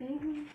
嗯